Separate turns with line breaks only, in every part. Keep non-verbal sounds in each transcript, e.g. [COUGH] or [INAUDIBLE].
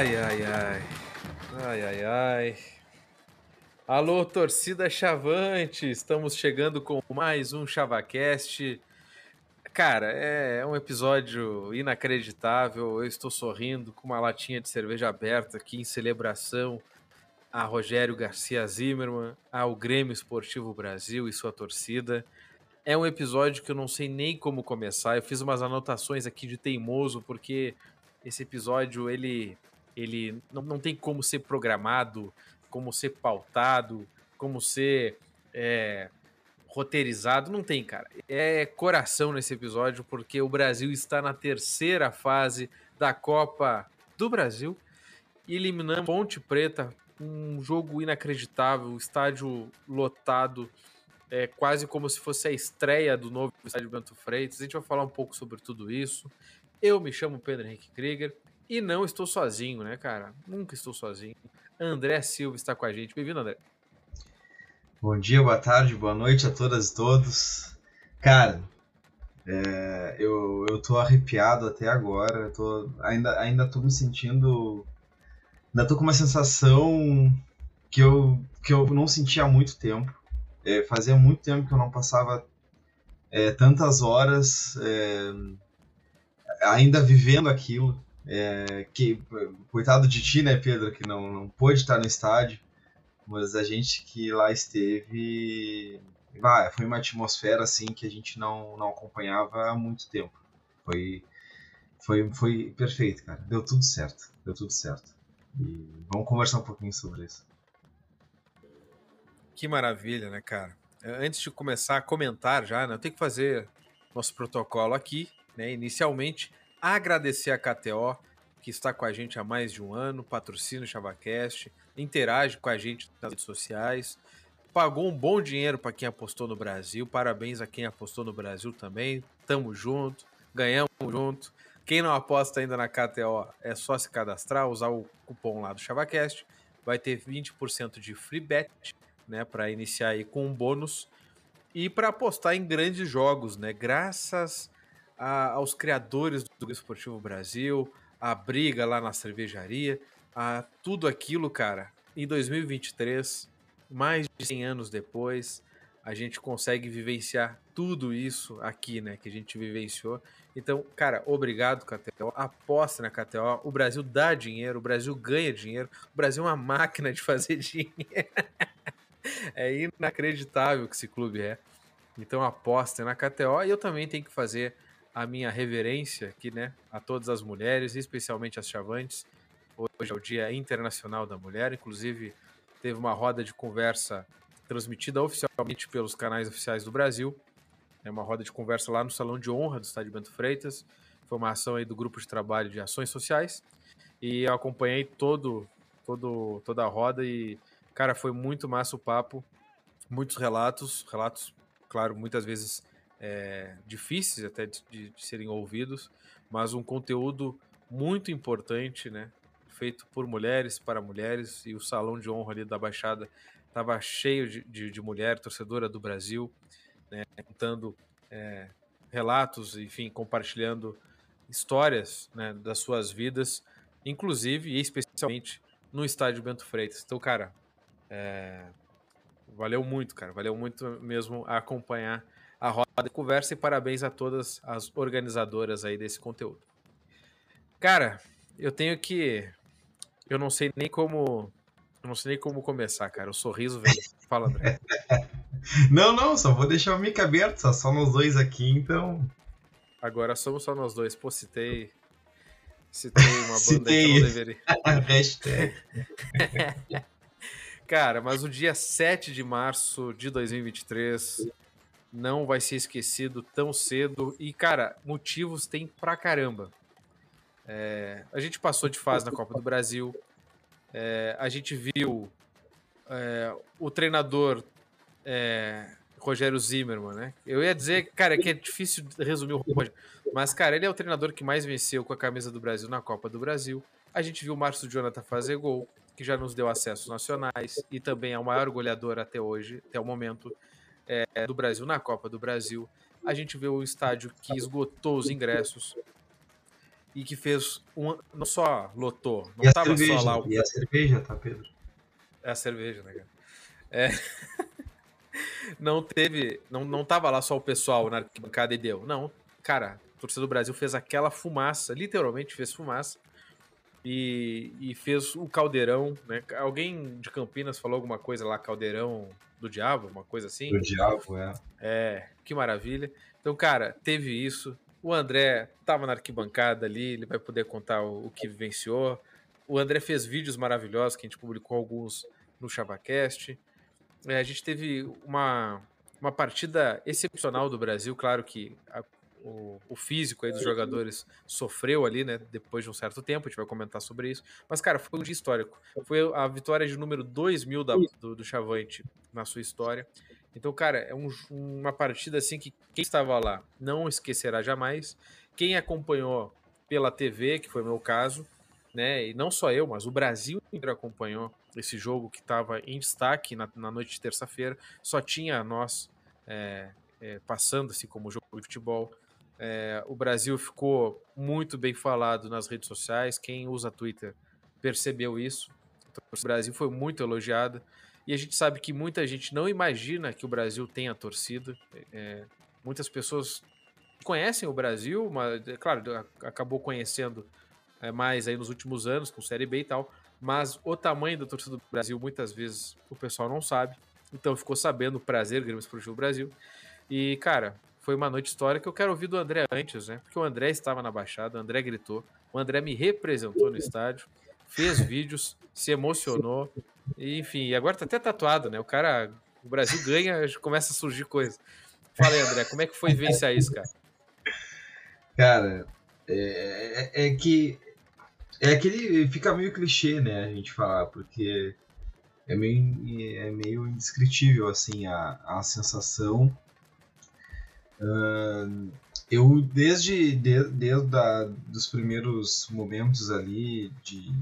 Ai, ai, ai. Ai, ai, ai. Alô, torcida Chavante! Estamos chegando com mais um ChavaCast. Cara, é um episódio inacreditável. Eu estou sorrindo com uma latinha de cerveja aberta aqui em celebração a Rogério Garcia Zimmermann, ao Grêmio Esportivo Brasil e sua torcida. É um episódio que eu não sei nem como começar. Eu fiz umas anotações aqui de teimoso, porque esse episódio ele, ele não, não tem como ser programado, como ser pautado, como ser é, roteirizado. Não tem, cara. É coração nesse episódio, porque o Brasil está na terceira fase da Copa do Brasil. Eliminando Ponte Preta um jogo inacreditável, estádio lotado, é quase como se fosse a estreia do novo estádio Bento Freitas. A gente vai falar um pouco sobre tudo isso. Eu me chamo Pedro Henrique Krieger e não estou sozinho, né, cara? Nunca estou sozinho. André Silva está com a gente. Bem-vindo, André.
Bom dia, boa tarde, boa noite a todas e todos. Cara, é, eu, eu tô arrepiado até agora. Tô, ainda, ainda tô me sentindo ainda tô com uma sensação que eu, que eu não sentia há muito tempo. É, fazia muito tempo que eu não passava é, tantas horas é, ainda vivendo aquilo. É, que coitado de ti, né, Pedro, que não, não pôde estar no estádio, mas a gente que lá esteve, vai, foi uma atmosfera assim que a gente não, não acompanhava há muito tempo. Foi, foi, foi perfeito, cara. Deu tudo certo, deu tudo certo. E vamos conversar um pouquinho sobre isso.
Que maravilha, né, cara? É, antes de começar a comentar já, né, eu tenho que fazer nosso protocolo aqui, né? Inicialmente, agradecer a KTO, que está com a gente há mais de um ano, patrocina o ChavaCast, interage com a gente nas redes sociais, pagou um bom dinheiro para quem apostou no Brasil, parabéns a quem apostou no Brasil também, tamo junto, ganhamos junto. Quem não aposta ainda na KTO é só se cadastrar, usar o cupom lá do ChavaCast. Vai ter 20% de free bet, né, para iniciar aí com um bônus e para apostar em grandes jogos, né? Graças a, aos criadores do Esportivo Brasil, a briga lá na cervejaria, a tudo aquilo, cara. Em 2023, mais de 100 anos depois, a gente consegue vivenciar tudo isso aqui, né, que a gente vivenciou. Então, cara, obrigado, KTO. Aposta na KTO. O Brasil dá dinheiro, o Brasil ganha dinheiro. O Brasil é uma máquina de fazer [LAUGHS] dinheiro. é inacreditável que esse clube é. Então, aposta na KTO. E eu também tenho que fazer a minha reverência aqui, né, a todas as mulheres, especialmente as chavantes. Hoje é o Dia Internacional da Mulher. Inclusive, teve uma roda de conversa transmitida oficialmente pelos canais oficiais do Brasil é uma roda de conversa lá no Salão de Honra do Estádio Bento Freitas. Foi uma ação aí do Grupo de Trabalho de Ações Sociais. E eu acompanhei todo, todo, toda a roda e, cara, foi muito massa o papo. Muitos relatos, relatos, claro, muitas vezes é, difíceis até de, de, de serem ouvidos, mas um conteúdo muito importante, né? Feito por mulheres, para mulheres, e o salão de honra ali da Baixada estava cheio de, de, de mulher, torcedora do Brasil, né, contando é, relatos, enfim, compartilhando histórias né, das suas vidas, inclusive e especialmente no estádio Bento Freitas. Então, cara, é, valeu muito, cara, valeu muito mesmo acompanhar a roda de conversa e parabéns a todas as organizadoras aí desse conteúdo. Cara, eu tenho que. Eu não sei nem como. Eu não sei nem como começar, cara. O sorriso vem. Fala, André. [LAUGHS]
Não, não, só vou deixar o mic aberto, só, só nós dois aqui, então.
Agora somos só nós dois. Pô, citei. Citei uma banda citei. que eu não deveria. [LAUGHS] Hashtag. [LAUGHS] Cara, mas o dia 7 de março de 2023 não vai ser esquecido tão cedo. E, cara, motivos tem pra caramba. É, a gente passou de fase na Copa do Brasil. É, a gente viu é, o treinador é, Rogério Zimmermann, né? Eu ia dizer, cara, que é difícil resumir o Rogério, mas, cara, ele é o treinador que mais venceu com a camisa do Brasil na Copa do Brasil. A gente viu o Márcio Jonathan fazer gol, que já nos deu acessos nacionais e também é o maior goleador até hoje, até o momento, é, do Brasil na Copa do Brasil. A gente viu o estádio que esgotou os ingressos. e que fez um, não só lotou, não
e
tava
cerveja,
só lá o...
E a cerveja, tá, Pedro?
É a cerveja, né, cara? É... [LAUGHS] não teve, não, não tava lá só o pessoal na arquibancada e deu. Não, cara, a torcida do Brasil fez aquela fumaça, literalmente fez fumaça. E, e fez o caldeirão, né? Alguém de Campinas falou alguma coisa lá, caldeirão do diabo, uma coisa assim?
Do diabo, é.
É, que maravilha. Então, cara, teve isso. O André tava na arquibancada ali, ele vai poder contar o, o que vivenciou. O André fez vídeos maravilhosos que a gente publicou alguns no ChavaCast. É, a gente teve uma, uma partida excepcional do Brasil, claro que a, o, o, físico aí dos jogadores sofreu ali, né? Depois de um certo tempo, a gente vai comentar sobre isso. Mas, cara, foi um dia histórico. Foi a vitória de número 2 mil da, do, do Chavante na sua história. Então, cara, é um, uma partida assim que quem estava lá não esquecerá jamais. Quem acompanhou pela TV, que foi o meu caso, né? E não só eu, mas o Brasil inteiro acompanhou esse jogo que estava em destaque na, na noite de terça-feira. Só tinha nós é, é, passando assim como jogo de futebol. É, o Brasil ficou muito bem falado nas redes sociais. Quem usa Twitter percebeu isso. Então, o Brasil foi muito elogiado. E a gente sabe que muita gente não imagina que o Brasil tenha torcida. É, muitas pessoas conhecem o Brasil, mas, é claro, acabou conhecendo é, mais aí nos últimos anos, com Série B e tal. Mas o tamanho da torcida do Brasil, muitas vezes, o pessoal não sabe. Então ficou sabendo prazer Grêmio Esportivo Brasil. E, cara, foi uma noite histórica. Eu quero ouvir do André antes, né? Porque o André estava na baixada, o André gritou, o André me representou no estádio, fez vídeos, se emocionou. E, enfim, agora tá até tatuado, né? O cara, o Brasil ganha, começa a surgir coisa. Fala aí, André, como é que foi vivenciar isso, cara?
Cara, é, é, é que é aquele fica meio clichê, né, a gente falar, porque é meio, é meio indescritível assim a, a sensação Uh, eu, desde, de, desde a, dos primeiros momentos ali de,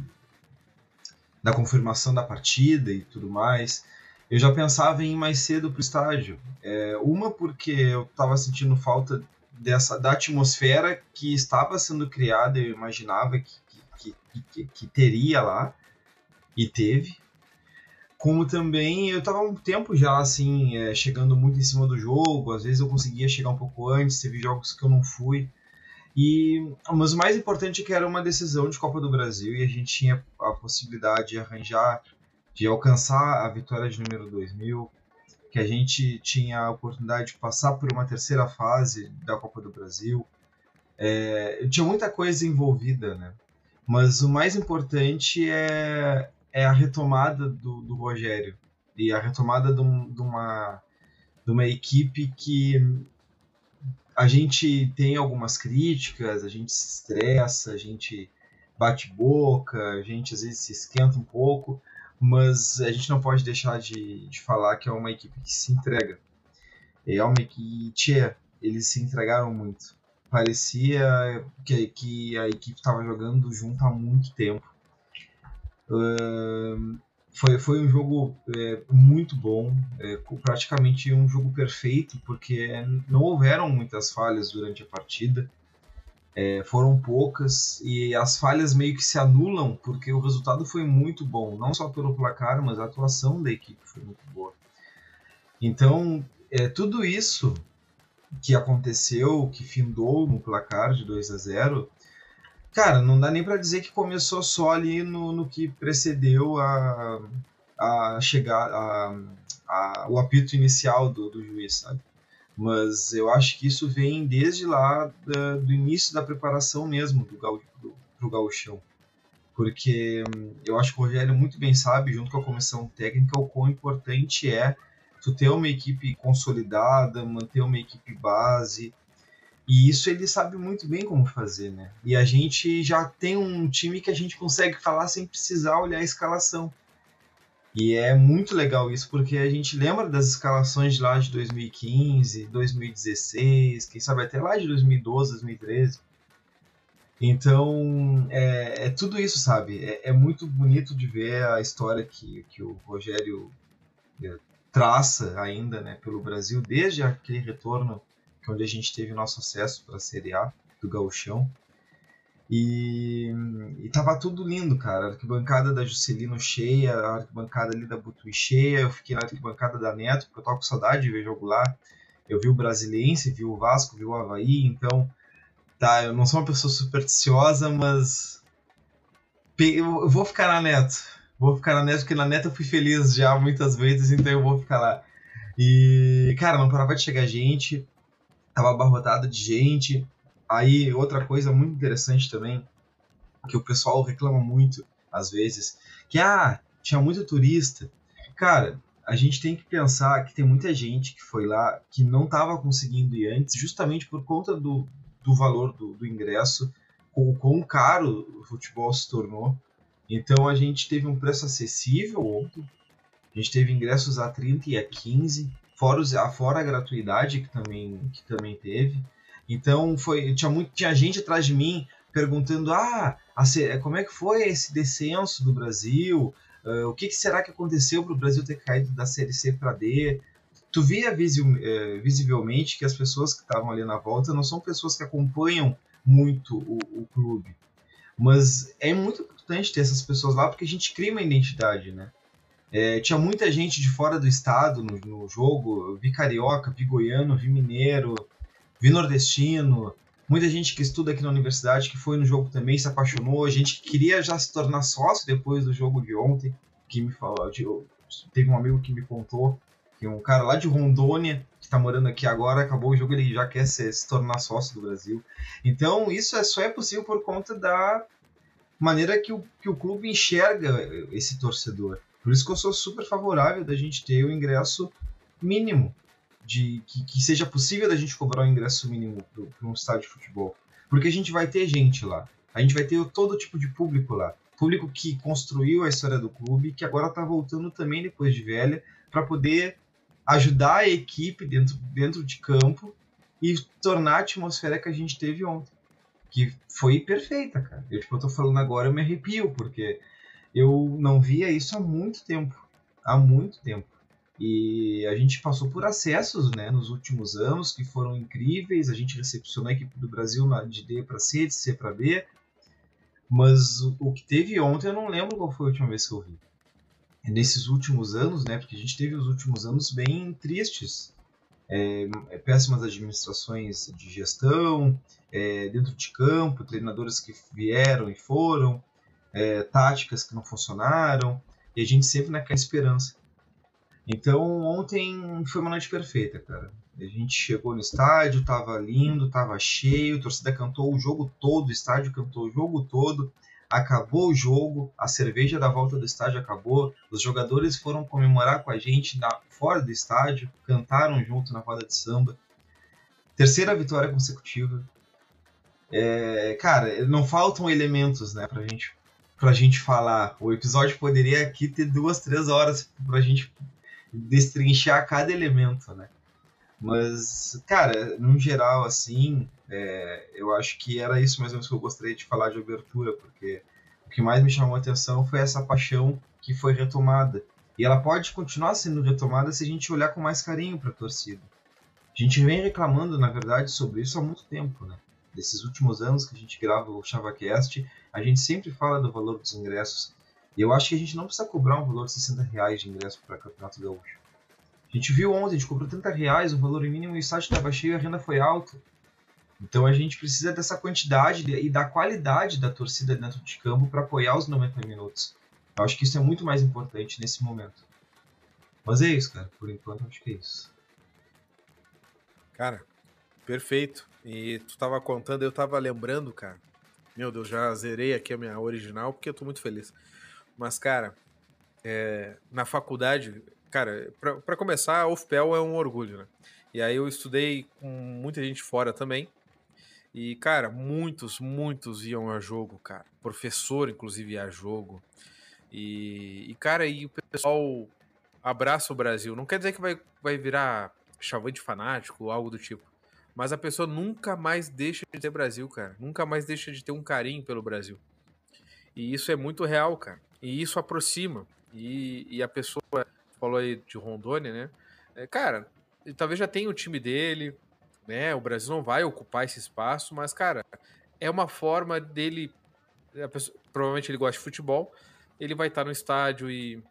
da confirmação da partida e tudo mais, eu já pensava em ir mais cedo para o estádio. É, uma porque eu estava sentindo falta dessa da atmosfera que estava sendo criada, eu imaginava que, que, que, que teria lá, e teve como também eu tava um tempo já assim, é, chegando muito em cima do jogo, às vezes eu conseguia chegar um pouco antes, teve jogos que eu não fui. E, mas o mais importante é que era uma decisão de Copa do Brasil e a gente tinha a possibilidade de arranjar, de alcançar a vitória de número 2000, que a gente tinha a oportunidade de passar por uma terceira fase da Copa do Brasil. É, tinha muita coisa envolvida, né? Mas o mais importante é, é a retomada do, do Rogério e a retomada de, um, de, uma, de uma equipe que a gente tem algumas críticas, a gente se estressa, a gente bate boca, a gente às vezes se esquenta um pouco, mas a gente não pode deixar de, de falar que é uma equipe que se entrega. É uma equipe, tchê, eles se entregaram muito. Parecia que, que a equipe estava jogando junto há muito tempo foi, foi um jogo é, muito bom, é, praticamente um jogo perfeito, porque não houveram muitas falhas durante a partida, é, foram poucas, e as falhas meio que se anulam, porque o resultado foi muito bom, não só pelo placar, mas a atuação da equipe foi muito boa. Então, é, tudo isso que aconteceu, que findou no placar de 2 a 0 Cara, não dá nem para dizer que começou só ali no, no que precedeu a, a chegar a, a, o apito inicial do, do juiz, sabe? Mas eu acho que isso vem desde lá da, do início da preparação mesmo do, do, pro gauchão. Porque hum, eu acho que o Rogério muito bem sabe, junto com a comissão técnica, o quão importante é tu ter uma equipe consolidada, manter uma equipe base, e isso ele sabe muito bem como fazer, né? E a gente já tem um time que a gente consegue falar sem precisar olhar a escalação. E é muito legal isso, porque a gente lembra das escalações de lá de 2015, 2016, quem sabe até lá de 2012, 2013. Então, é, é tudo isso, sabe? É, é, muito bonito de ver a história que, que o Rogério é, traça ainda né, pelo Brasil, desde aquele retorno onde a gente teve nosso acesso para a Série A do Gauchão. E, e tava tudo lindo, cara. A arquibancada da Juscelino cheia, a arquibancada ali da Butuí cheia. Eu fiquei na arquibancada da Neto, porque eu tava com saudade de ver jogo lá. Eu vi o Brasiliense, vi o Vasco, vi o Havaí, então. Tá, eu não sou uma pessoa supersticiosa, mas. Eu vou ficar na Neto. Vou ficar na Neto, porque na Neto eu fui feliz já muitas vezes, então eu vou ficar lá. E, cara, não parava de chegar gente, tava abarrotado de gente. Aí, outra coisa muito interessante também, que o pessoal reclama muito, às vezes, que, ah, tinha muito turista. Cara, a gente tem que pensar que tem muita gente que foi lá que não estava conseguindo ir antes, justamente por conta do, do valor do, do ingresso, o quão caro o futebol se tornou. Então a gente teve um preço acessível ontem, a gente teve ingressos a 30 e a 15, fora, os, fora a gratuidade que também, que também teve. Então foi tinha muito tinha gente atrás de mim perguntando ah a, como é que foi esse descenso do Brasil? Uh, o que, que, será que aconteceu para o Brasil ter caído da série C para D? Tu via uh, visivelmente que as pessoas que estavam ali na volta não são pessoas que acompanham muito o, o, clube. Mas é muito importante ter essas pessoas lá porque a gente cria uma identidade né é, tinha muita gente de fora do estado no, no jogo eu vi carioca vi goiano vi mineiro vi nordestino, muita gente que estuda aqui na universidade que foi no jogo também se apaixonou, gente que queria já se tornar sócio depois do jogo de ontem, que me falou, teve um amigo que me contou que um cara lá de Rondônia que está morando aqui agora acabou o jogo ele já quer se, se tornar sócio do Brasil. Então isso é, só é possível por conta da maneira que o, que o clube enxerga esse torcedor. Por isso que eu sou super favorável da gente ter o ingresso mínimo de que, que, seja possível da gente cobrar o ingresso mínimo para um estádio de futebol. Porque a gente vai ter gente lá. A gente vai ter todo tipo de público lá. Público que construiu a história do clube, que agora está voltando também depois de velha, para poder ajudar a equipe dentro, dentro de campo e tornar a atmosfera que a gente teve ontem. Que foi perfeita, cara. Eu, tipo, eu tô falando agora, eu me arrepio, porque eu não via isso há muito tempo. Há muito tempo. E a gente passou por acessos né, nos últimos anos que foram incríveis. A gente recepcionou a equipe do Brasil de D para C, de C para B. Mas o, que teve ontem eu não lembro qual foi a última vez que eu vi. E nesses últimos anos, né, porque a gente teve os últimos anos bem tristes. É, é, péssimas administrações de gestão, é, dentro de campo, treinadores que vieram e foram, é, táticas que não funcionaram, e a gente sempre naquela esperança. Então ontem foi uma noite perfeita, cara. A gente chegou no estádio, tava lindo, tava cheio, a torcida cantou o jogo todo, o estádio cantou o jogo todo. Acabou o jogo, a cerveja da volta do estádio acabou, os jogadores foram comemorar com a gente na, fora do estádio, cantaram junto na roda de samba. Terceira vitória consecutiva. É, cara, não faltam elementos, né, pra gente, pra gente falar. O episódio poderia aqui ter duas, três horas pra gente destrinchar cada elemento, né? Mas, cara, no geral, assim, é, eu acho que era isso mais ou menos que eu gostaria de falar de abertura, porque o que mais me chamou a atenção foi essa paixão que foi retomada. E ela pode continuar sendo retomada se a gente olhar com mais carinho para a torcida. A gente vem reclamando, na verdade, sobre isso há muito tempo, né? Desses últimos anos que a gente grava o ChavaCast, a gente sempre fala do valor dos ingressos. E eu acho que a gente não precisa cobrar um valor de 60 reais de ingresso para Campeonato Gaúcho. A gente viu ontem, a gente cobrou 30 reais, o valor mínimo o estádio estava cheio e a renda foi alta. Então a gente precisa dessa quantidade e da qualidade da torcida dentro de campo para apoiar os 90 minutos. Eu acho que isso é muito mais importante nesse momento. Mas é isso, cara. Por enquanto, acho que é isso.
Cara, perfeito. E tu tava contando, eu tava lembrando, cara. Meu Deus, já zerei aqui a minha original porque eu tô muito feliz. Mas, cara, é, na faculdade, cara, para começar, a UFPEL é um orgulho, né? E aí eu estudei com muita gente fora também. E, cara, muitos, muitos iam a jogo, cara. Professor, inclusive, ia a jogo. E, e, cara, e o pessoal abraça o Brasil. Não quer dizer que vai, vai virar chavante fanático ou algo do tipo. Mas a pessoa nunca mais deixa de ter Brasil, cara. Nunca mais deixa de ter um carinho pelo Brasil. E isso é muito real, cara. E isso aproxima. E, e a pessoa falou aí de Rondônia, né? É, cara, talvez já tenha o time dele, né? O Brasil não vai ocupar esse espaço, mas, cara, é uma forma dele. Pessoa, provavelmente ele gosta de futebol, ele vai estar no estádio e,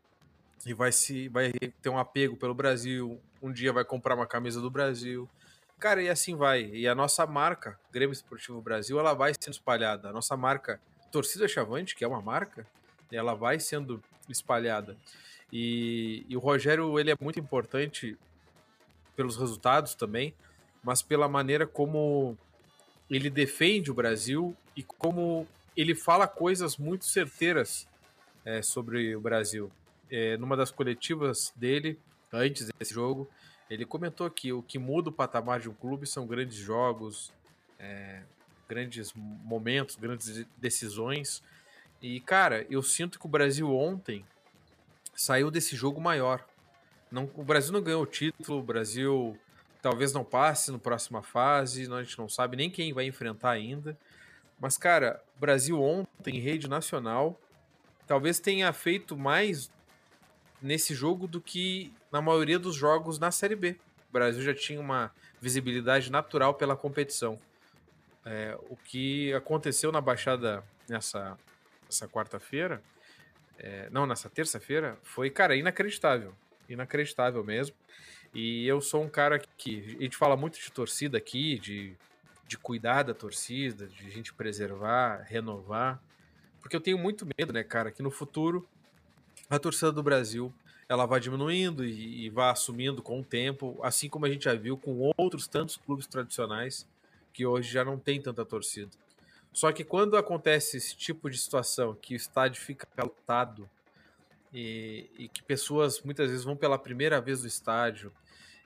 e vai, se, vai ter um apego pelo Brasil. Um dia vai comprar uma camisa do Brasil. Cara, e assim vai. E a nossa marca, Grêmio Esportivo Brasil, ela vai sendo espalhada. A nossa marca Torcida Chavante, que é uma marca, ela vai sendo espalhada. E, e o Rogério, ele é muito importante pelos resultados também, mas pela maneira como ele defende o Brasil e como ele fala coisas muito certeiras é, sobre o Brasil. É, numa das coletivas dele, antes desse jogo, ele comentou que o que muda o patamar de um clube são grandes jogos, é, grandes momentos, grandes decisões. E, cara, eu sinto que o Brasil ontem saiu desse jogo maior. Não, o Brasil não ganhou o título, o Brasil talvez não passe no próxima fase, a gente não sabe nem quem vai enfrentar ainda. Mas, cara, Brasil ontem, em rede nacional, talvez tenha feito mais nesse jogo do que na maioria dos jogos na Série B. O Brasil já tinha uma visibilidade natural pela competição. É, o que aconteceu na Baixada nessa, nessa quarta-feira, é, não, nessa terça-feira, foi, cara, inacreditável. Inacreditável mesmo. E eu sou um cara que. A gente fala muito de torcida aqui, de, de cuidar da torcida, de gente preservar, renovar. Porque eu tenho muito medo, né, cara, que no futuro a torcida do Brasil ela vai diminuindo e, e vai assumindo com o tempo, assim como a gente já viu com outros tantos clubes tradicionais que hoje já não tem tanta torcida. Só que quando acontece esse tipo de situação, que o estádio fica lotado e, e, que pessoas muitas vezes vão pela primeira vez no estádio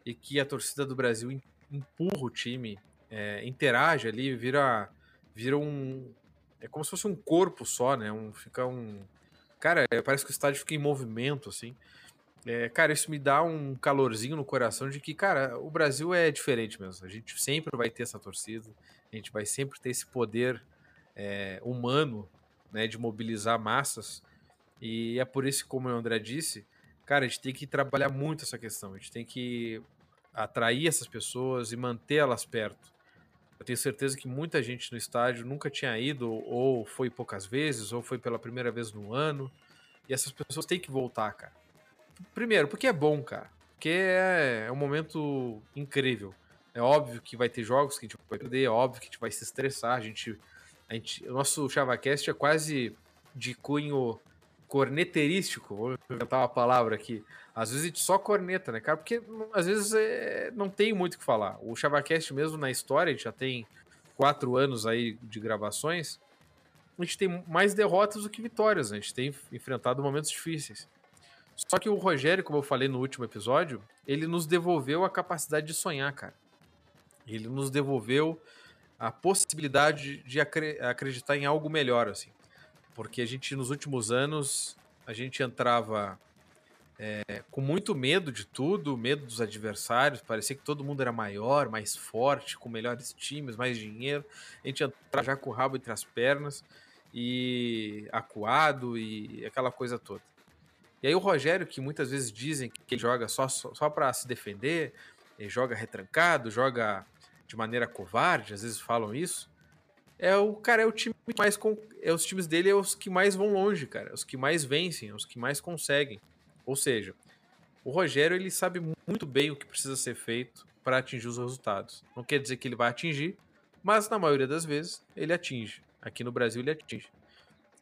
e que a torcida do Brasil empurra o time, é, interage ali, vira, vira um. É como se fosse um corpo só, né? Um, fica um. Cara, é, parece que o estádio fica em movimento, assim. É, cara, isso me dá um calorzinho no coração de que, cara, o Brasil é diferente mesmo. A gente sempre vai ter essa torcida, a gente vai sempre ter esse poder é, humano, né, de mobilizar massas. E é por isso, como o André disse, cara, a gente tem que trabalhar muito essa questão. A gente tem que atrair essas pessoas e mantê-las perto. Eu tenho certeza que muita gente no estádio nunca tinha ido, ou foi poucas vezes, ou foi pela primeira vez no ano. E essas pessoas têm que voltar, cara Primeiro, porque é bom, cara. Porque é, é um momento incrível. É óbvio que vai ter jogos que a gente vai perder, é óbvio que a gente vai se estressar. A gente, a gente, o nosso ChavaCast é quase de cunho corneterístico, vou inventar uma palavra aqui. Às vezes a gente só corneta, né, cara? Porque às vezes é, não tem muito o que falar. O ChavaCast mesmo na história, a gente já tem quatro anos aí de gravações, a gente tem mais derrotas do que vitórias. Né? A gente tem enfrentado momentos difíceis. Só que o Rogério, como eu falei no último episódio, ele nos devolveu a capacidade de sonhar, cara. Ele nos devolveu a possibilidade de acreditar em algo melhor, assim. Porque a gente, nos últimos anos, a gente entrava é, com muito medo de tudo, medo dos adversários, parecia que todo mundo era maior, mais forte, com melhores times, mais dinheiro. A gente entrava já com o rabo entre as pernas e acuado e aquela coisa toda. E aí o Rogério, que muitas vezes dizem que ele joga só, só, só para se defender, ele joga retrancado, joga de maneira covarde, às vezes falam isso. É o cara, é o time mais com, é os times dele é os que mais vão longe, cara, os que mais vencem, os que mais conseguem. Ou seja, o Rogério ele sabe muito bem o que precisa ser feito para atingir os resultados. Não quer dizer que ele vai atingir, mas na maioria das vezes ele atinge. Aqui no Brasil ele atinge.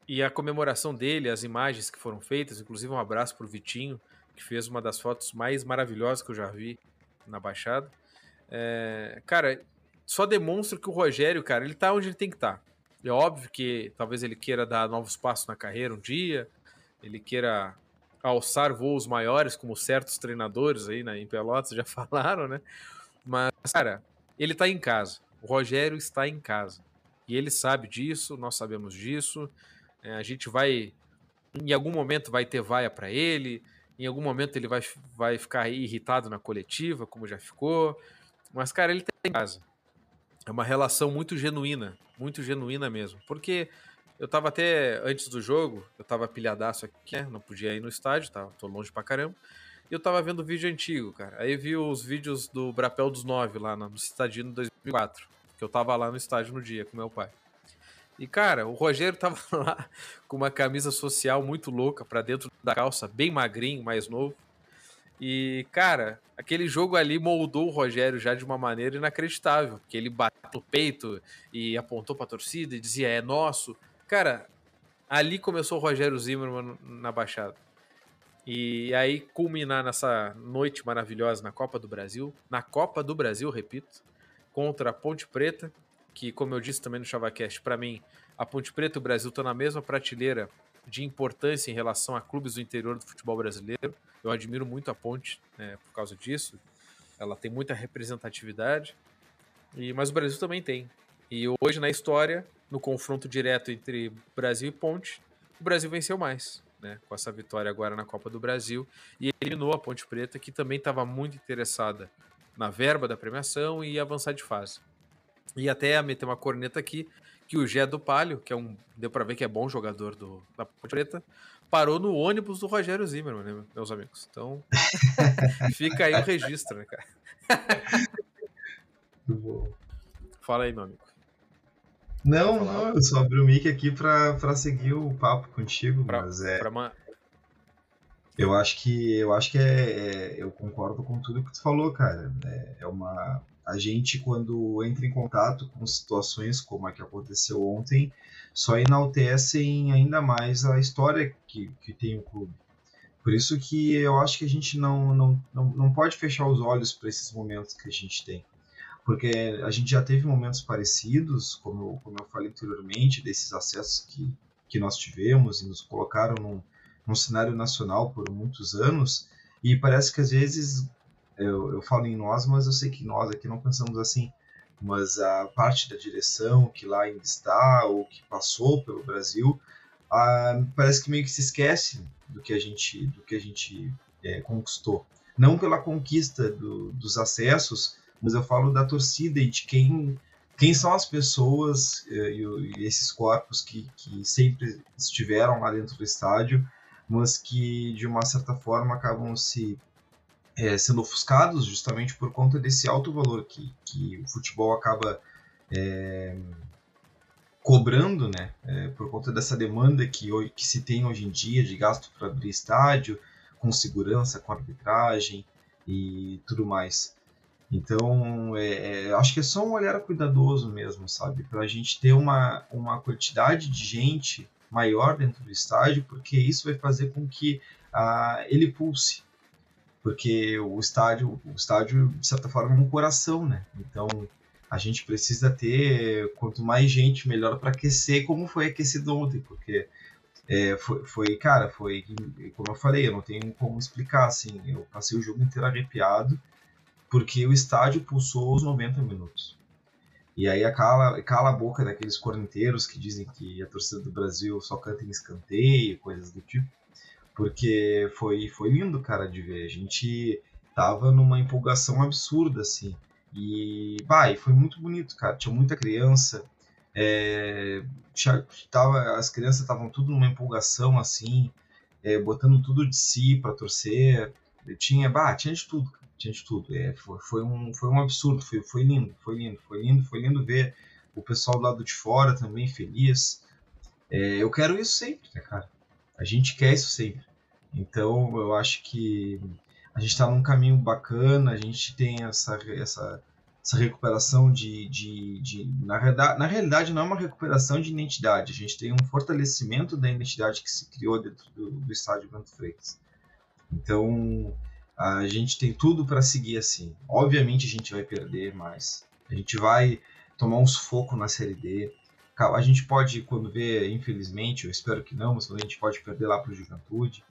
E a comemoração dele, as imagens que foram feitas, inclusive um abraço pro Vitinho, que fez uma das fotos mais maravilhosas que eu já vi na Baixada. É, cara, só demonstra que o Rogério, cara, ele tá onde ele tem que estar. Tá. É óbvio que talvez ele queira dar novos passos na carreira um dia, ele queira alçar voos maiores, como certos treinadores aí né, em Pelotas já [LAUGHS] falaram, né? Mas, cara, ele tá em casa. O Rogério está em casa. E ele sabe disso, nós sabemos disso. É, a gente vai, em algum momento, vai ter vaia para ele, em algum momento ele vai, vai ficar irritado na coletiva, como já ficou. Mas, cara, ele tá casa. É uma relação muito genuína, muito genuína mesmo. Porque eu tava até, antes do jogo, eu tava pilhadaço aqui, né? Não podia ir no estádio, tá? tô longe pra caramba. E eu tava vendo vídeo antigo, cara. Aí vi os vídeos do Brapel dos Nove lá no Citadino 2004. Que eu tava lá no estádio no dia com meu pai. E, cara, o Rogério tava [LAUGHS] lá com uma camisa social muito louca para dentro da calça, bem magrinho, mais novo. E, cara, aquele jogo ali moldou o Rogério já de uma maneira inacreditável, porque ele bateu o peito e apontou para a torcida e dizia é nosso. Cara, ali começou o Rogério Zimmermann na Baixada. E aí culminar nessa noite maravilhosa na Copa do Brasil, na Copa do Brasil, repito, contra a Ponte Preta, que como eu disse também no ChavaCast, para mim a Ponte Preta e o Brasil estão na mesma prateleira de importância em relação a clubes do interior do futebol brasileiro. Eu admiro muito a Ponte né, por causa disso. Ela tem muita representatividade, e mas o Brasil também tem. E hoje na história, no confronto direto entre Brasil e Ponte, o Brasil venceu mais, né, com essa vitória agora na Copa do Brasil e eliminou a Ponte Preta, que também estava muito interessada na verba da premiação e avançar de fase. E até meter uma corneta aqui, que o Gé do Palio, que é um. Deu para ver que é bom jogador do, da Ponte Preta, parou no ônibus do Rogério Zimmermann, né, meus amigos? Então, [LAUGHS] fica aí o registro, né, cara? [LAUGHS] Fala aí, meu amigo.
Não, não, eu só abri o mic aqui pra, pra seguir o papo contigo, pra, mas é. Pra... Eu acho que eu acho que é, é, eu concordo com tudo que tu falou, cara. É, é uma a gente quando entra em contato com situações como a que aconteceu ontem, só enaltecem ainda mais a história que, que tem o clube. Por isso que eu acho que a gente não, não, não, não pode fechar os olhos para esses momentos que a gente tem. Porque a gente já teve momentos parecidos, como como eu falei anteriormente, desses acessos que, que nós tivemos e nos colocaram num, num cenário nacional por muitos anos, e parece que às vezes eu, eu falo em nós, mas eu sei que nós aqui não pensamos assim. Mas a parte da direção que lá ainda está, ou que passou pelo Brasil, ah, parece que meio que se esquece do que a gente, do que a gente é, conquistou. Não pela conquista do, dos acessos, mas eu falo da torcida e de quem, quem são as pessoas é, e, e esses corpos que, que sempre estiveram lá dentro do estádio, mas que de uma certa forma acabam se é, sendo ofuscados justamente por conta desse alto valor que, que o futebol acaba é, cobrando, né, é, por conta dessa demanda que, que se tem hoje em dia de gasto para abrir estádio, com segurança, com arbitragem e tudo mais. Então, é, é, acho que é só um olhar cuidadoso mesmo, sabe? Para a gente ter uma, uma quantidade de gente maior dentro do estádio, porque isso vai fazer com que ah, ele pulse, porque o estádio, o estádio de certa forma é um coração, né? Então a gente precisa ter quanto mais gente melhor para aquecer, como foi aquecido ontem, porque é, foi, foi, cara, foi como eu falei, eu não tenho como explicar assim. Eu passei o jogo inteiro arrepiado porque o estádio pulsou os 90 minutos. E aí cala, cala a boca daqueles corneteiros que dizem que a torcida do Brasil só canta em escanteio, coisas do tipo porque foi, foi lindo, cara, de ver. A gente tava numa empolgação absurda, assim. E, bah, e foi muito bonito, cara. Tinha muita criança. É, tinha, tava, as crianças estavam tudo numa empolgação, assim, é, botando tudo de si para torcer. Tinha, bah, tinha de tudo, cara. tinha de tudo. É, foi, foi, um, foi um absurdo, foi, foi lindo, foi lindo, foi lindo, foi lindo ver o pessoal do lado de fora também feliz. É, eu quero isso sempre, né, cara? A gente quer isso sempre. Então eu acho que a gente está num caminho bacana, a gente tem essa, essa, essa recuperação de. de, de na, na realidade, não é uma recuperação de identidade, a gente tem um fortalecimento da identidade que se criou dentro do, do estádio Bento Freitas. Então a gente tem tudo para seguir assim. Obviamente a gente vai perder mais, a gente vai tomar um sufoco na Série D. A gente pode, quando vê, infelizmente, eu espero que não, mas a gente pode perder lá para o Juventude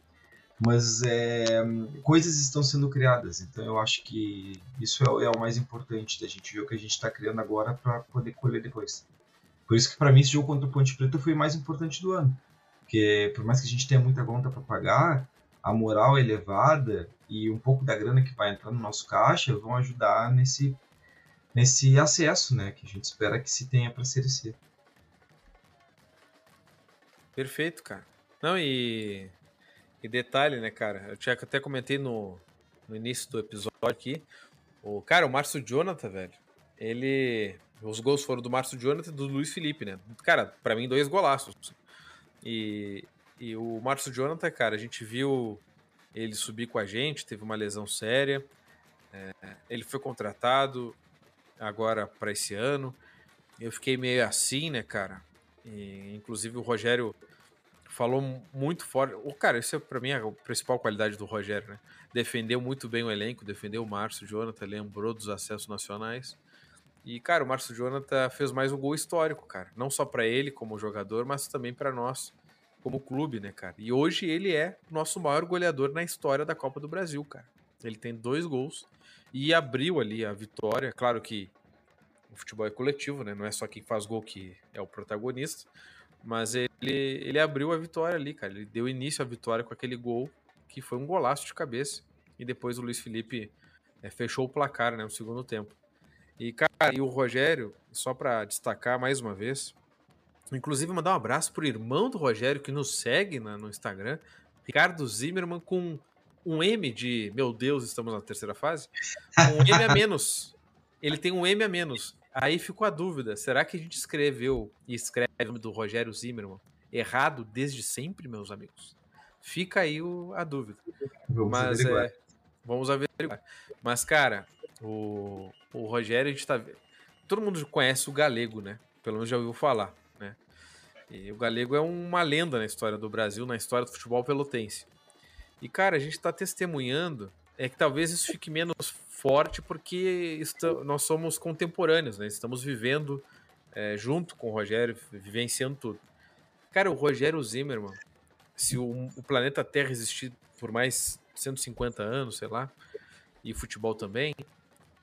mas é, coisas estão sendo criadas, então eu acho que isso é, é o mais importante da gente ver o que a gente está criando agora para poder colher depois. Por isso que para mim esse jogo contra o Ponte Preta foi o mais importante do ano, porque por mais que a gente tenha muita conta para pagar, a moral é elevada e um pouco da grana que vai entrar no nosso caixa vão ajudar nesse nesse acesso, né, que a gente espera que se tenha para a.
Perfeito, cara. Não, e e detalhe, né, cara? Eu tinha até comentei no, no início do episódio aqui. O cara, o Márcio Jonathan, velho, ele Os gols foram do Márcio Jonathan e do Luiz Felipe, né? Cara, para mim, dois golaços. E, e o Márcio Jonathan, cara, a gente viu ele subir com a gente, teve uma lesão séria. É, ele foi contratado agora para esse ano. Eu fiquei meio assim, né, cara? E, inclusive o Rogério falou muito forte. O cara, isso é para mim a principal qualidade do Rogério, né? Defendeu muito bem o elenco, defendeu o Márcio Jonathan, lembrou dos acessos nacionais. E, cara, o Márcio Jonathan fez mais um gol histórico, cara. Não só para ele como jogador, mas também para nós como clube, né, cara? E hoje ele é nosso maior goleador na história da Copa do Brasil, cara. Ele tem dois gols e abriu ali a vitória. Claro que o futebol é coletivo, né? Não é só quem faz gol que é o protagonista. Mas ele, ele abriu a vitória ali, cara. Ele deu início à vitória com aquele gol que foi um golaço de cabeça. E depois o Luiz Felipe é, fechou o placar, né? No segundo tempo. E, cara, e o Rogério, só para destacar mais uma vez, inclusive mandar um abraço pro irmão do Rogério que nos segue na, no Instagram, Ricardo Zimmermann, com um M de meu Deus, estamos na terceira fase, um M a menos. Ele tem um M a menos. Aí ficou a dúvida: será que a gente escreveu e escreve o nome do Rogério Zimmermann errado desde sempre, meus amigos? Fica aí o, a dúvida. Vamos Mas averiguar. é. Vamos averiguar. Mas, cara, o, o Rogério, a gente tá. Todo mundo conhece o Galego, né? Pelo menos já ouviu falar, né? E o Galego é uma lenda na história do Brasil, na história do futebol pelotense. E, cara, a gente está testemunhando é que talvez isso fique menos forte porque nós somos contemporâneos, né? Estamos vivendo é, junto com o Rogério, vivenciando tudo. Cara, o Rogério Zimmermann, se o, o planeta Terra existir por mais 150 anos, sei lá, e futebol também,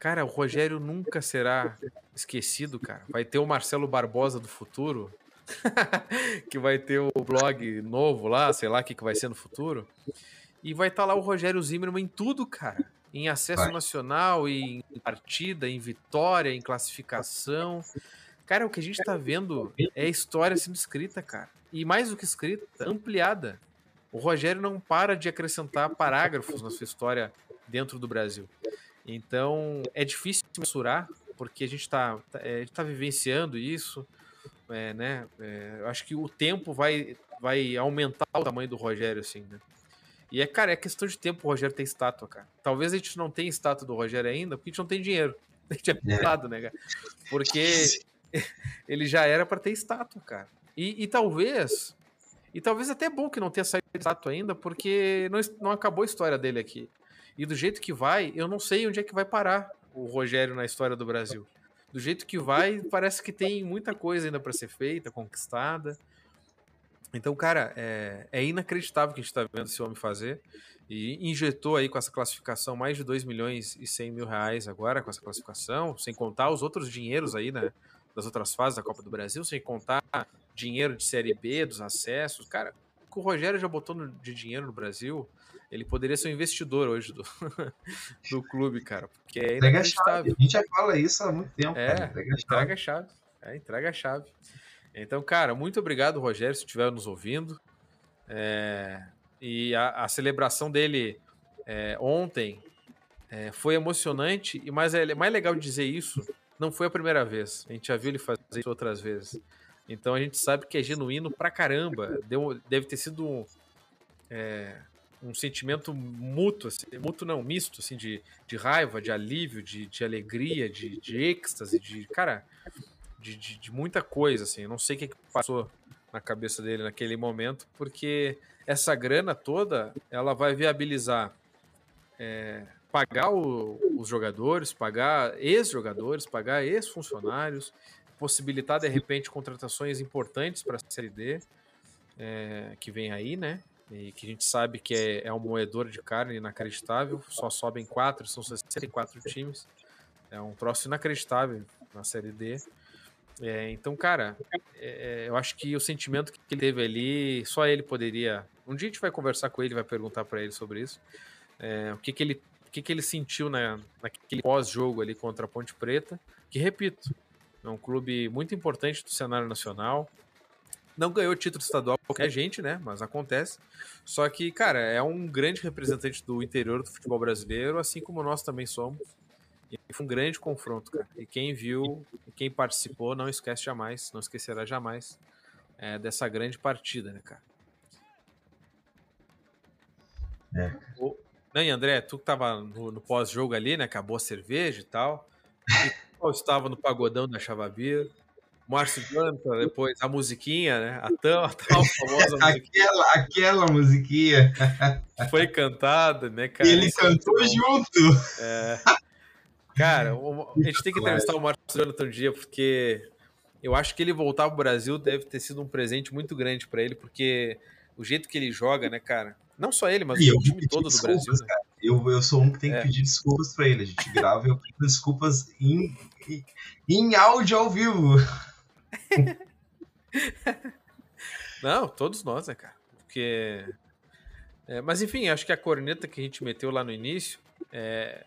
Cara, o Rogério nunca será esquecido, cara. Vai ter o Marcelo Barbosa do futuro, [LAUGHS] que vai ter o blog novo lá, sei lá o que, que vai ser no futuro. E vai estar tá lá o Rogério Zimmermann em tudo, cara. Em acesso vai. nacional, em partida, em vitória, em classificação. Cara, o que a gente tá vendo é história sendo escrita, cara. E mais do que escrita, ampliada. O Rogério não para de acrescentar parágrafos na sua história dentro do Brasil. Então é difícil mensurar, porque a gente está tá, é, tá vivenciando isso. É, né? É, eu acho que o tempo vai, vai aumentar o tamanho do Rogério, assim, né? E é, cara, é questão de tempo o Rogério ter estátua, cara. Talvez a gente não tenha estátua do Rogério ainda, porque a gente não tem dinheiro. [LAUGHS] A gente é pelado, né, cara? Porque [LAUGHS] ele já era para ter estátua, cara. E, e, talvez. E talvez até é bom que não tenha saído estátua ainda, porque não, não acabou a história dele aqui. E do jeito que vai, eu não sei onde é que vai parar o Rogério na história do Brasil. Do jeito que vai, parece que tem muita coisa ainda para ser feita, conquistada. Então, cara, é, é inacreditável o que a gente está vendo esse homem fazer. E injetou aí com essa classificação mais de 2 milhões e 100 mil reais agora com essa classificação, sem contar os outros dinheiros aí, né? Das outras fases da Copa do Brasil, sem contar dinheiro de Série B, dos acessos. Cara, o que o Rogério já botou no, de dinheiro no Brasil, ele poderia ser um investidor hoje do, [LAUGHS] do clube, cara. Porque é
entrega a chave. A gente já fala isso há muito tempo.
É, cara. entrega a chave. Entrega a chave. É, entrega a chave. Então, cara, muito obrigado, Rogério, se estiver nos ouvindo. É, e a, a, celebração dele é, ontem é, foi emocionante, e mais, é mais legal dizer isso, não foi a primeira vez. A gente já viu ele fazer isso outras vezes. Então a gente sabe que é genuíno pra caramba. Deu, deve ter sido é, um sentimento mútuo, assim, mútuo não, misto, assim, de, de raiva, de alívio, de, de alegria, de, de êxtase, de, cara, de, de, de muita coisa, assim. Eu não sei o que, que passou na cabeça dele naquele momento, porque essa grana toda, ela vai viabilizar é, pagar o, os jogadores, pagar ex-jogadores, pagar ex-funcionários, possibilitar, de repente, contratações importantes para a Série D, é, que vem aí, né? e que a gente sabe que é, é um moedor de carne inacreditável, só sobem quatro, são 64 times, é um troço inacreditável na Série D. É, então, cara, é, é, eu acho que o sentimento que ele teve ali, só ele poderia. Um dia a gente vai conversar com ele, vai perguntar para ele sobre isso. É, o que, que ele, o que, que ele sentiu na, naquele pós-jogo ali contra a Ponte Preta, que repito, é um clube muito importante do cenário nacional, não ganhou título estadual qualquer gente, né? Mas acontece. Só que, cara, é um grande representante do interior do futebol brasileiro, assim como nós também somos. E foi um grande confronto, cara. E quem viu, quem participou, não esquece jamais, não esquecerá jamais é, dessa grande partida, né, cara? É. O, né, André, tu que tava no, no pós-jogo ali, né? Acabou a cerveja e tal. E eu estava no pagodão da Chavabia. Márcio Jonathan, depois a musiquinha, né? A tão, a tão famosa
musiquinha. [LAUGHS] aquela, aquela musiquinha.
Foi cantada, né, cara?
E ele Isso cantou é junto.
É. [LAUGHS] Cara, a gente tem que entrevistar o Márcio Jonathan um dia, porque eu acho que ele voltar pro Brasil deve ter sido um presente muito grande para ele, porque o jeito que ele joga, né, cara? Não só ele, mas e o time todo do Brasil. Né?
Eu, eu sou um que tem que é. pedir desculpas para ele. A gente grava e eu peço desculpas em, em áudio ao vivo.
Não, todos nós, né, cara? Porque. É, mas enfim, acho que a corneta que a gente meteu lá no início é,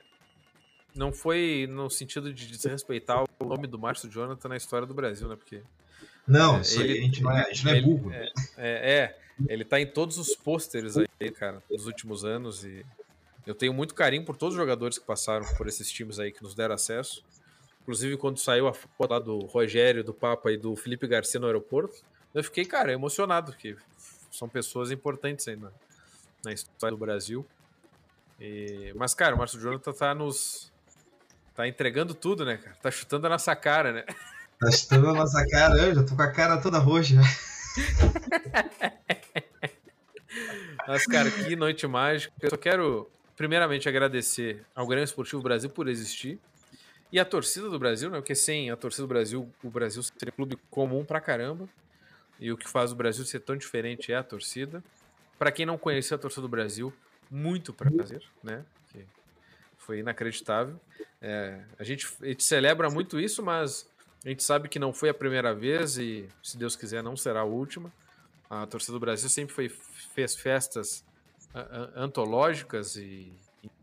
não foi no sentido de desrespeitar o nome do Márcio Jonathan na história do Brasil, né? Porque.
Não, é, ele, a gente não é, a gente não é burro.
É, é, é, ele tá em todos os pôsteres aí, cara, nos últimos anos. E eu tenho muito carinho por todos os jogadores que passaram por esses times aí que nos deram acesso. Inclusive, quando saiu a foto lá do Rogério, do Papa e do Felipe Garcia no aeroporto, eu fiquei, cara, emocionado, porque são pessoas importantes aí na, na história do Brasil. E... Mas, cara, o Márcio Jonathan tá nos. Tá entregando tudo, né, cara? Tá chutando a nossa cara, né?
Tá chutando a nossa cara, eu já tô com a cara toda roxa. [LAUGHS]
Mas, cara, que noite mágica. Eu só quero, primeiramente, agradecer ao Grêmio Esportivo Brasil por existir. E a torcida do Brasil, né? Porque sem a torcida do Brasil, o Brasil seria um clube comum pra caramba. E o que faz o Brasil ser tão diferente é a torcida. Para quem não conheceu a torcida do Brasil, muito prazer, né? Foi inacreditável. É, a, gente, a gente celebra muito isso, mas a gente sabe que não foi a primeira vez e, se Deus quiser, não será a última. A torcida do Brasil sempre foi, fez festas antológicas e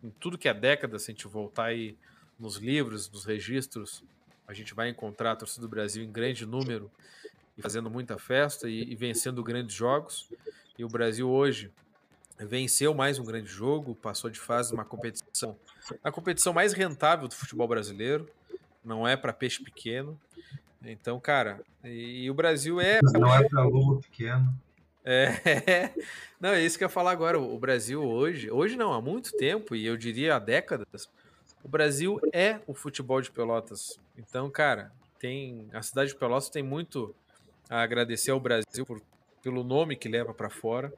em tudo que é década, se a gente voltar aí nos livros, nos registros, a gente vai encontrar a torcida do Brasil em grande número e fazendo muita festa e, e vencendo grandes jogos. E o Brasil hoje venceu mais um grande jogo, passou de fase uma competição, a competição mais rentável do futebol brasileiro, não é para peixe pequeno. Então, cara, e, e o Brasil é.
Não é para lobo pequeno.
É, [LAUGHS] não, é isso que eu ia falar agora. O Brasil hoje, hoje não, há muito tempo, e eu diria há décadas, o Brasil é o futebol de Pelotas. Então, cara, tem a cidade de Pelotas tem muito a agradecer ao Brasil por, pelo nome que leva para fora,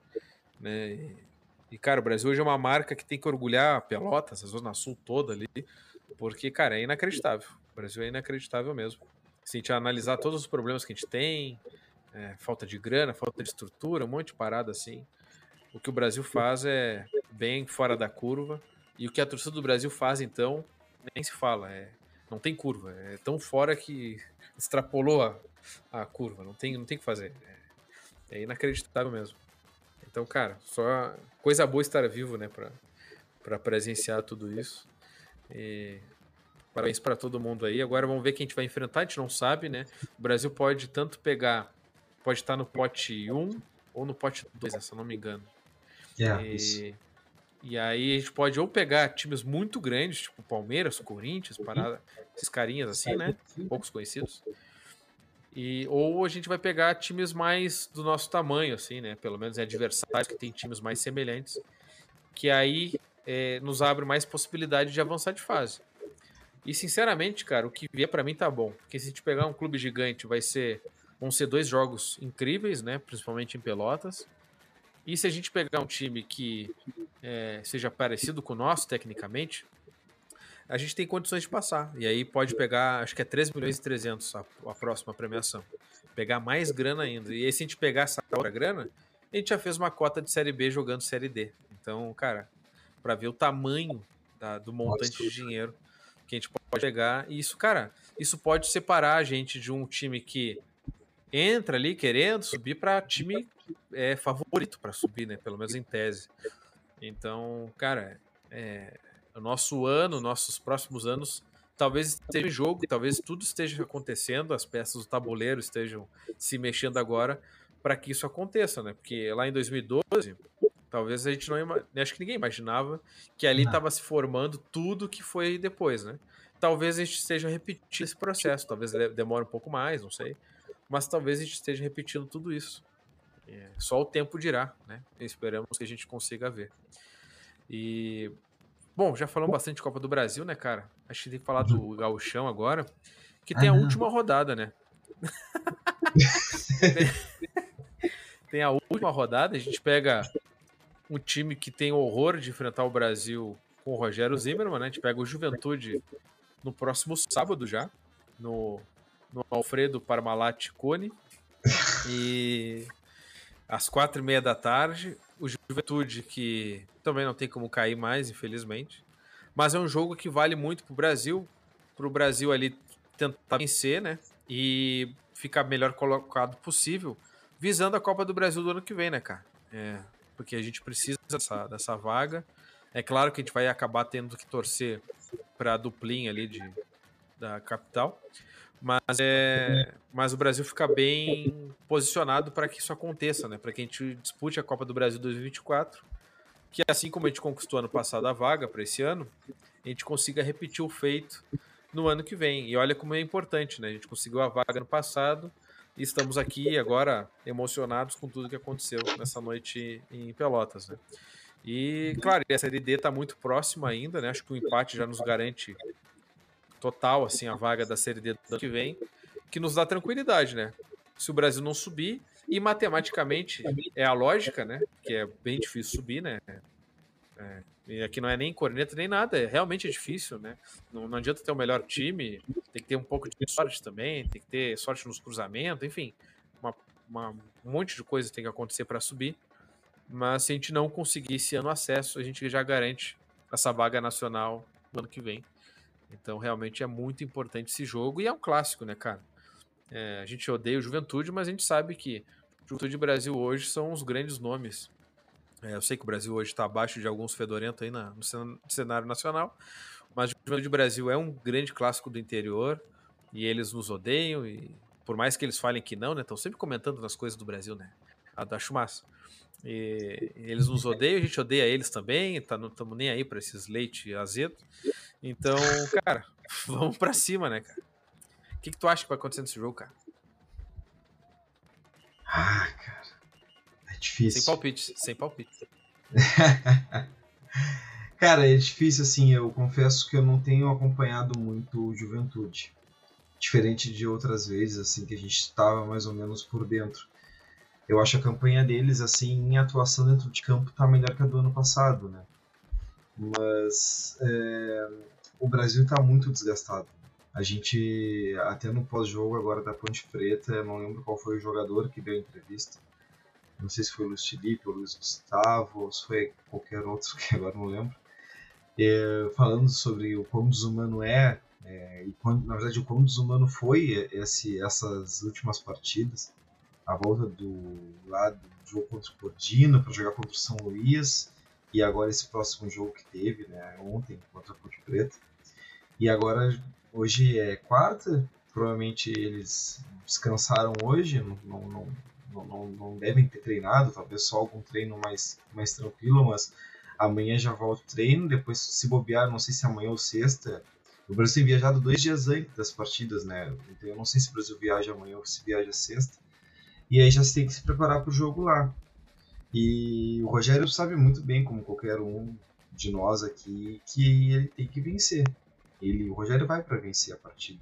né? E, cara, o Brasil hoje é uma marca que tem que orgulhar Pelotas, a Zona Sul toda ali, porque, cara, é inacreditável. O Brasil é inacreditável mesmo. Se a gente analisar todos os problemas que a gente tem, é, falta de grana, falta de estrutura, um monte de parada assim, o que o Brasil faz é bem fora da curva. E o que a torcida do Brasil faz, então, nem se fala. É, não tem curva. É tão fora que extrapolou a, a curva. Não tem o não tem que fazer. É, é, inacreditável mesmo. Então, cara, só coisa boa estar vivo, né? Para presenciar tudo isso. E parabéns para todo mundo aí. Agora vamos ver quem a gente vai enfrentar. A gente não sabe, né? O Brasil pode tanto pegar. Pode estar no pote 1 ou no pote 2, se eu não me engano.
Yeah, e, isso.
E aí a gente pode ou pegar times muito grandes, tipo Palmeiras, Corinthians, parada, esses carinhas assim, né? Poucos conhecidos. E, ou a gente vai pegar times mais do nosso tamanho, assim, né? Pelo menos é adversários que tem times mais semelhantes, que aí é, nos abre mais possibilidade de avançar de fase. E sinceramente, cara, o que vier para mim tá bom. Porque se a gente pegar um clube gigante, vai ser vão ser dois jogos incríveis, né? Principalmente em Pelotas. E se a gente pegar um time que é, seja parecido com o nosso, tecnicamente, a gente tem condições de passar. E aí pode pegar, acho que é 3 milhões e 300 a, a próxima premiação. Pegar mais grana ainda. E aí se a gente pegar essa outra grana, a gente já fez uma cota de Série B jogando Série D. Então, cara, para ver o tamanho da, do montante de dinheiro que a gente pode pegar. E isso, cara, isso pode separar a gente de um time que entra ali querendo subir para time é, favorito para subir, né? Pelo menos em tese. Então, cara, é, o nosso ano, nossos próximos anos, talvez esteja em jogo, talvez tudo esteja acontecendo, as peças do tabuleiro estejam se mexendo agora para que isso aconteça, né? Porque lá em 2012, talvez a gente não acho que ninguém imaginava que ali estava se formando tudo que foi depois, né? talvez a gente esteja repetindo esse processo. Talvez demore um pouco mais, não sei. Mas talvez a gente esteja repetindo tudo isso. É, só o tempo dirá, né? Esperamos que a gente consiga ver. E. Bom, já falamos bastante de Copa do Brasil, né, cara? Acho que tem que falar do Gauchão agora. Que tem a última rodada, né? [LAUGHS] tem a última rodada, a gente pega um time que tem horror de enfrentar o Brasil com o Rogério Zimmermann, né? A gente pega o Juventude no próximo sábado já, no, no Alfredo Parmalat Cone. E às quatro e meia da tarde, o Juventude, que também não tem como cair mais, infelizmente. Mas é um jogo que vale muito pro Brasil, pro Brasil ali tentar vencer, né? E ficar melhor colocado possível, visando a Copa do Brasil do ano que vem, né, cara? É, porque a gente precisa dessa, dessa vaga. É claro que a gente vai acabar tendo que torcer para a duplinha ali de, da capital, mas, é, mas o Brasil fica bem posicionado para que isso aconteça, né? Para que a gente dispute a Copa do Brasil 2024, que assim como a gente conquistou ano passado a vaga para esse ano, a gente consiga repetir o feito no ano que vem. E olha como é importante, né? A gente conseguiu a vaga no passado e estamos aqui agora emocionados com tudo que aconteceu nessa noite em Pelotas, né? E, claro, a Série D está muito próxima ainda, né? Acho que o empate já nos garante total, assim, a vaga da Série D do ano que vem, que nos dá tranquilidade, né? Se o Brasil não subir, e matematicamente é a lógica, né? Que é bem difícil subir, né? É, e aqui não é nem corneta nem nada, é realmente é difícil, né? Não, não adianta ter o melhor time, tem que ter um pouco de sorte também, tem que ter sorte nos cruzamentos, enfim, uma, uma, um monte de coisa tem que acontecer para subir. Mas se a gente não conseguir esse ano acesso, a gente já garante essa vaga nacional no ano que vem. Então, realmente é muito importante esse jogo e é um clássico, né, cara? É, a gente odeia o Juventude, mas a gente sabe que Juventude e Brasil hoje são os grandes nomes. É, eu sei que o Brasil hoje está abaixo de alguns fedorentos aí na, no cenário nacional, mas Juventude Brasil é um grande clássico do interior e eles nos odeiam e por mais que eles falem que não, né, estão sempre comentando nas coisas do Brasil, né? Acho massa. E eles nos odeiam, a gente odeia eles também, tá, não estamos nem aí para esses leite azedo. Então, cara, [LAUGHS] vamos para cima, né, cara? O que, que tu acha que vai acontecer nesse jogo, cara?
Ah, cara. É difícil.
Sem palpite, sem palpite. [LAUGHS]
cara, é difícil, assim, eu confesso que eu não tenho acompanhado muito Juventude. Diferente de outras vezes, assim, que a gente estava mais ou menos por dentro. Eu acho a campanha deles, assim, em atuação dentro de campo, tá melhor que a do ano passado, né? Mas é, o Brasil tá muito desgastado. A gente, até no pós-jogo agora da Ponte Preta, não lembro qual foi o jogador que deu a entrevista. Não sei se foi o Luiz Felipe ou o Luiz Gustavo, ou se foi qualquer outro, [LAUGHS] que agora não lembro. É, falando sobre o quão desumano é, é e quando, na verdade o quão desumano foi esse, essas últimas partidas a volta do lado do jogo contra o Codino para jogar contra o São Luís e agora esse próximo jogo que teve, né, ontem contra a Ponte Preta. E agora hoje é quarta, provavelmente eles descansaram hoje, não, não, não, não, devem ter treinado, talvez só algum treino mais, mais tranquilo, mas amanhã já volta o treino, depois se bobear, não sei se amanhã ou sexta, o Brasil tem viajado dois dias antes das partidas, né? Então eu não sei se o Brasil viaja amanhã ou se viaja sexta. E aí já se tem que se preparar para o jogo lá. E o Rogério sabe muito bem, como qualquer um de nós aqui, que ele tem que vencer. Ele, o Rogério vai para vencer a partida.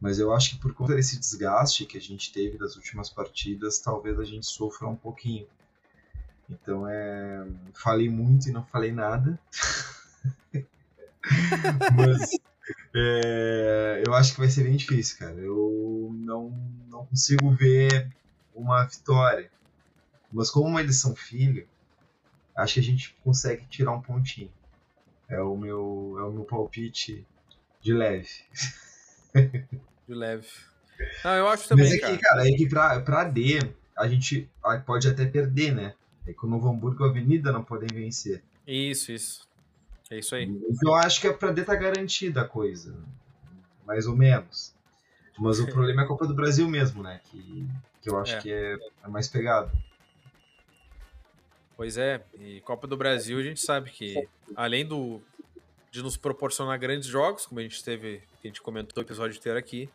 Mas eu acho que por conta desse desgaste que a gente teve das últimas partidas, talvez a gente sofra um pouquinho. Então é. Falei muito e não falei nada. [LAUGHS] Mas é, eu acho que vai ser bem difícil, cara. Eu não, não consigo ver uma vitória. Mas como eles são filho, acho que a gente consegue tirar um pontinho. É o meu, é o meu palpite de leve. [LAUGHS]
De leve. Não, eu acho também,
Mas é que, cara, é que pra, pra D, a gente pode até perder, né? É que o Novo Hamburgo e a Avenida não podem vencer.
Isso, isso. É isso aí.
Então eu acho que é pra D tá garantida a coisa. Mais ou menos. Mas o [LAUGHS] problema é a Copa do Brasil mesmo, né? Que, que eu acho é. que é, é mais pegado.
Pois é, e Copa do Brasil a gente sabe que, além do, de nos proporcionar grandes jogos, como a gente teve, a gente comentou o episódio inteiro aqui.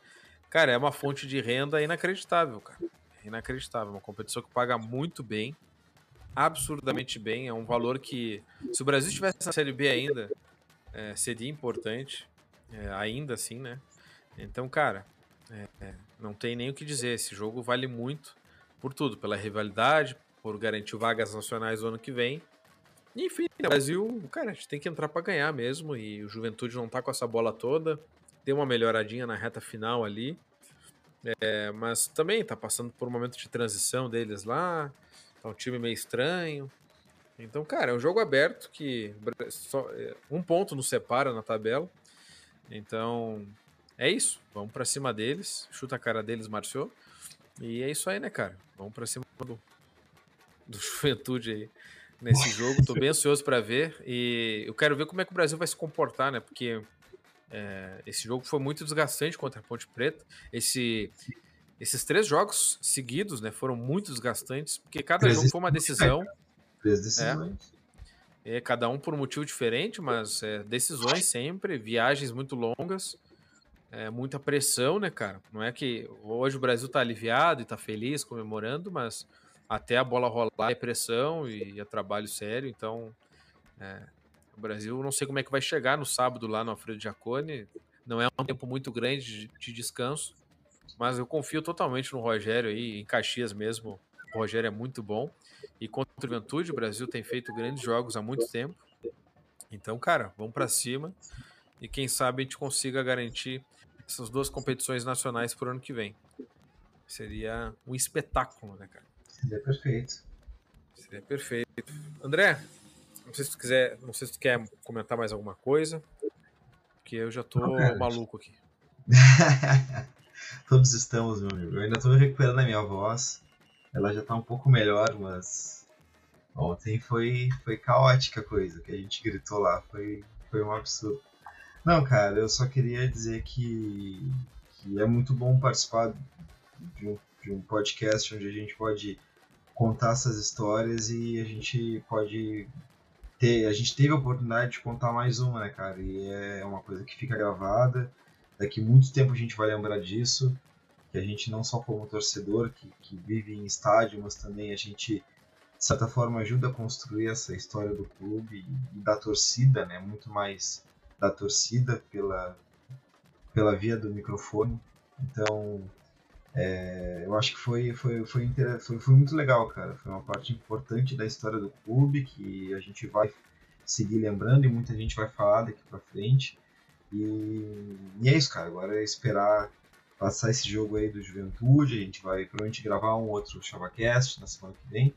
Cara, é uma fonte de renda inacreditável, cara. Inacreditável. Uma competição que paga muito bem, absurdamente bem. É um valor que, se o Brasil estivesse na Série B ainda, é, seria importante. É, ainda assim, né? Então, cara, é, é não tem nem o que dizer. Esse jogo vale muito por tudo, pela rivalidade, por garantir vagas nacionais no ano que vem. Enfim, o Brasil, cara, a gente tem que entrar para ganhar mesmo. E o Juventude não tá com essa bola toda. Tem uma melhoradinha na reta final ali. É, mas também tá passando por um momento de transição deles lá. Tá um time meio estranho. Então, cara, é um jogo aberto que só, é, um ponto nos separa na tabela. Então, é isso. Vamos para cima deles. Chuta a cara deles, Marciou. E é isso aí, né, cara? Vamos para cima do, do [LAUGHS] Juventude aí nesse jogo. Tô bem ansioso para ver. E eu quero ver como é que o Brasil vai se comportar, né? Porque é, esse jogo foi muito desgastante contra a Ponte Preta. Esse, esses três jogos seguidos, né, foram muito desgastantes, porque cada três jogo foi uma decisão.
Três decisões.
É, é, cada um por um motivo diferente, mas é, decisões sempre, viagens muito longas, é, muita pressão, né, cara? Não é que hoje o Brasil tá aliviado e tá feliz, comemorando, mas até a bola rolar é pressão e é trabalho sério, então é, o Brasil não sei como é que vai chegar no sábado lá no Alfredo Giacone, não é um tempo muito grande de, de descanso, mas eu confio totalmente no Rogério aí, em Caxias mesmo, o Rogério é muito bom, e contra o Juventude, o Brasil tem feito grandes jogos há muito tempo, então, cara, vamos para cima, e quem sabe a gente consiga garantir essas duas competições nacionais por ano que vem. Seria um espetáculo, né, cara?
Seria perfeito.
Seria perfeito. André, não sei se tu quiser, não sei se tu quer comentar mais alguma coisa, porque eu já tô não, maluco aqui. [LAUGHS]
Todos estamos, meu amigo. Eu ainda tô recuperando a minha voz. Ela já tá um pouco melhor, mas ontem foi foi caótica a coisa que a gente gritou lá, foi foi um absurdo. Não, cara, eu só queria dizer que, que é muito bom participar de um, de um podcast onde a gente pode contar essas histórias e a gente pode ter. A gente teve a oportunidade de contar mais uma, né, cara? E é uma coisa que fica gravada. Daqui muito tempo a gente vai lembrar disso. Que a gente não só como torcedor que, que vive em estádio, mas também a gente, de certa forma, ajuda a construir essa história do clube e, da torcida, né? Muito mais da torcida pela, pela via do microfone. Então, é, eu acho que foi, foi, foi, foi, foi muito legal, cara. Foi uma parte importante da história do clube que a gente vai seguir lembrando e muita gente vai falar daqui pra frente. E, e é isso, cara. Agora é esperar passar esse jogo aí do Juventude. A gente vai provavelmente gravar um outro ChavaCast na semana que vem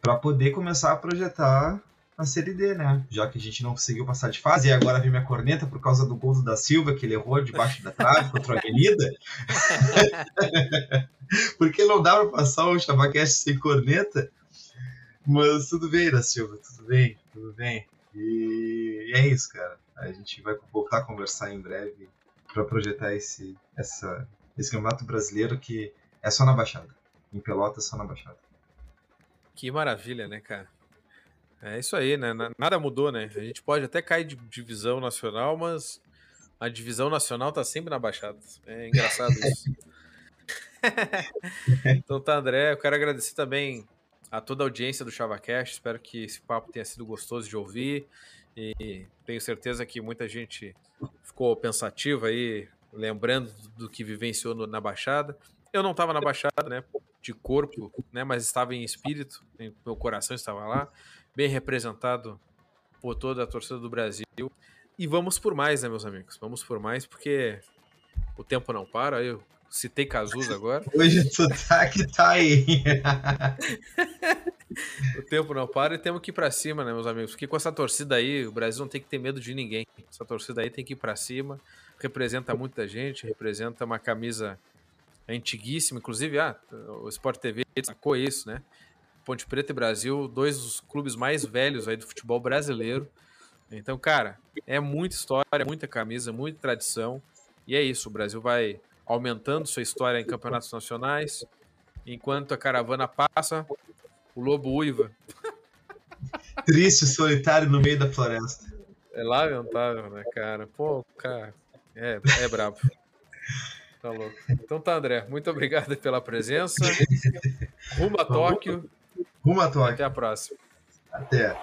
para poder começar a projetar a Série D, né? Já que a gente não conseguiu passar de fase e agora vem minha corneta por causa do gol da Silva, que ele errou debaixo da trave [LAUGHS] contra a Avenida. [LAUGHS] Porque não dá pra passar o Chavacast sem corneta. Mas tudo bem, da Silva, tudo bem, tudo bem. E, e é isso, cara. A gente vai voltar a conversar em breve para projetar esse, essa, esse campeonato brasileiro que é só na Baixada. Em Pelotas, só na Baixada.
Que maravilha, né, cara? É isso aí, né? Nada mudou, né? A gente pode até cair de divisão nacional, mas a divisão nacional tá sempre na Baixada. É engraçado [LAUGHS] isso. [LAUGHS] então tá, André, eu quero agradecer também a toda a audiência do ChavaCast. Espero que esse papo tenha sido gostoso de ouvir. E tenho certeza que muita gente ficou pensativa aí, lembrando do que vivenciou na Baixada. Eu não estava na Baixada, né? De corpo, né? Mas estava em espírito, meu coração estava lá bem representado por toda a torcida do Brasil. E vamos por mais, né, meus amigos? Vamos por mais, porque o tempo não para. Eu citei Cazuza [LAUGHS] agora.
Hoje o sotaque tá aí. [LAUGHS]
o tempo não para e temos que ir para cima, né, meus amigos? Porque com essa torcida aí, o Brasil não tem que ter medo de ninguém. Essa torcida aí tem que ir para cima. Representa muita gente, representa uma camisa antiguíssima. Inclusive, ah, o Sport TV sacou isso, né? Ponte Preta e Brasil, dois dos clubes mais velhos aí do futebol brasileiro. Então, cara, é muita história, muita camisa, muita tradição. E é isso, o Brasil vai aumentando sua história em campeonatos nacionais. Enquanto a caravana passa, o lobo uiva.
Triste, solitário no meio da floresta.
É lamentável, né, cara? Pô, cara, é, é brabo. Tá louco. Então tá, André. Muito obrigado pela presença. Rumo a Tóquio.
Rumo a Tóquio.
Até a próxima.
Até.